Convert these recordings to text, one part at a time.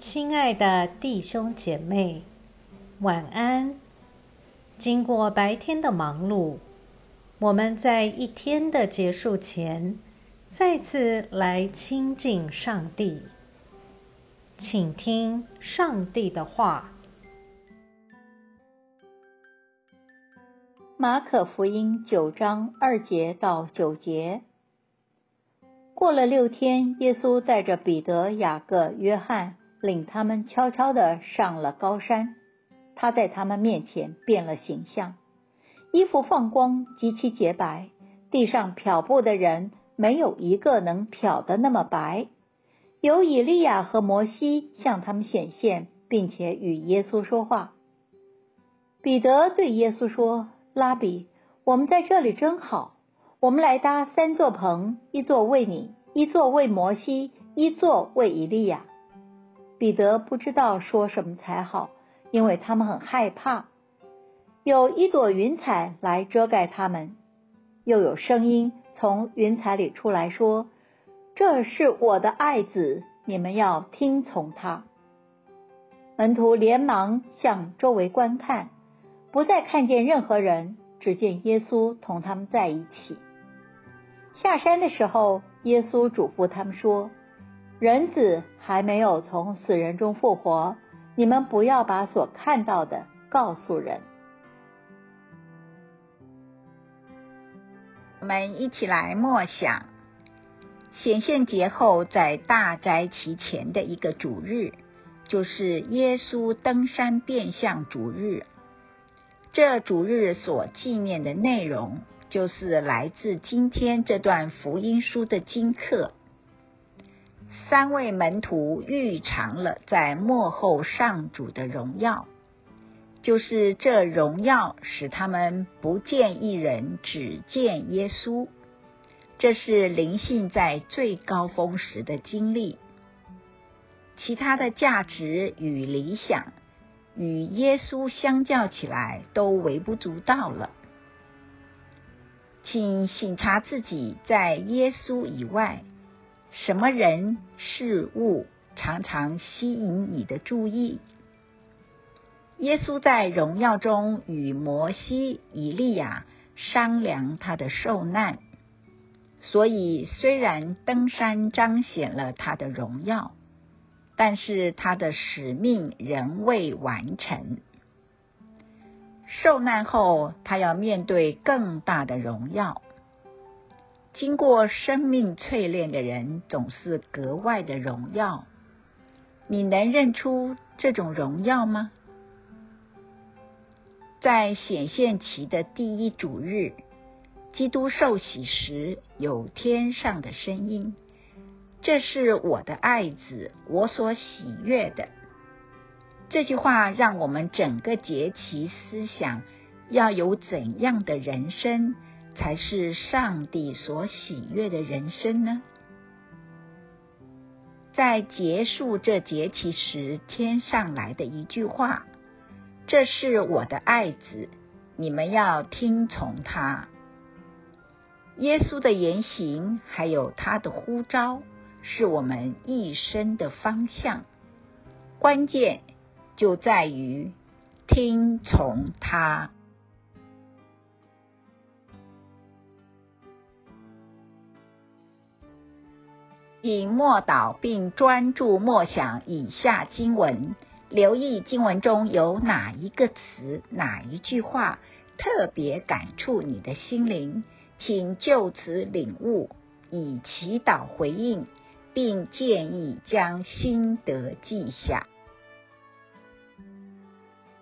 亲爱的弟兄姐妹，晚安。经过白天的忙碌，我们在一天的结束前，再次来亲近上帝，请听上帝的话。马可福音九章二节到九节。过了六天，耶稣带着彼得、雅各、约翰，领他们悄悄地上了高山。他在他们面前变了形象，衣服放光，极其洁白。地上漂布的人没有一个能漂得那么白。有以利亚和摩西向他们显现，并且与耶稣说话。彼得对耶稣说：“拉比，我们在这里真好。”我们来搭三座棚，一座为你，一座为摩西，一座为以利亚。彼得不知道说什么才好，因为他们很害怕。有一朵云彩来遮盖他们，又有声音从云彩里出来说：“这是我的爱子，你们要听从他。”门徒连忙向周围观看，不再看见任何人，只见耶稣同他们在一起。下山的时候，耶稣嘱咐他们说：“人子还没有从死人中复活，你们不要把所看到的告诉人。”我们一起来默想显现节后，在大斋期前的一个主日，就是耶稣登山变相主日。这主日所纪念的内容。就是来自今天这段福音书的经课。三位门徒预尝了在幕后上主的荣耀，就是这荣耀使他们不见一人，只见耶稣。这是灵性在最高峰时的经历。其他的价值与理想，与耶稣相较起来，都微不足道了。请醒察自己，在耶稣以外，什么人事物常常吸引你的注意？耶稣在荣耀中与摩西、以利亚商量他的受难，所以虽然登山彰显了他的荣耀，但是他的使命仍未完成。受难后，他要面对更大的荣耀。经过生命淬炼的人，总是格外的荣耀。你能认出这种荣耀吗？在显现期的第一主日，基督受洗时，有天上的声音：“这是我的爱子，我所喜悦的。”这句话让我们整个节期思想要有怎样的人生才是上帝所喜悦的人生呢？在结束这节期时，天上来的一句话：“这是我的爱子，你们要听从他。”耶稣的言行还有他的呼召，是我们一生的方向。关键。就在于听从他，以默祷并专注默想以下经文，留意经文中有哪一个词、哪一句话特别感触你的心灵，请就此领悟，以祈祷回应，并建议将心得记下。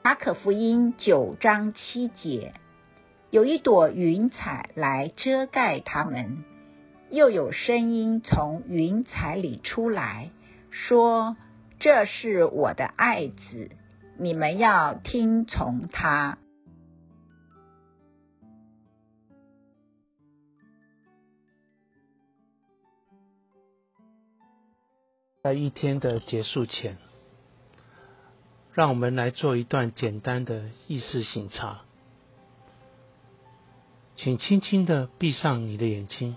马可福音九章七节，有一朵云彩来遮盖他们，又有声音从云彩里出来，说：“这是我的爱子，你们要听从他。”在一天的结束前。让我们来做一段简单的意识醒察，请轻轻的闭上你的眼睛，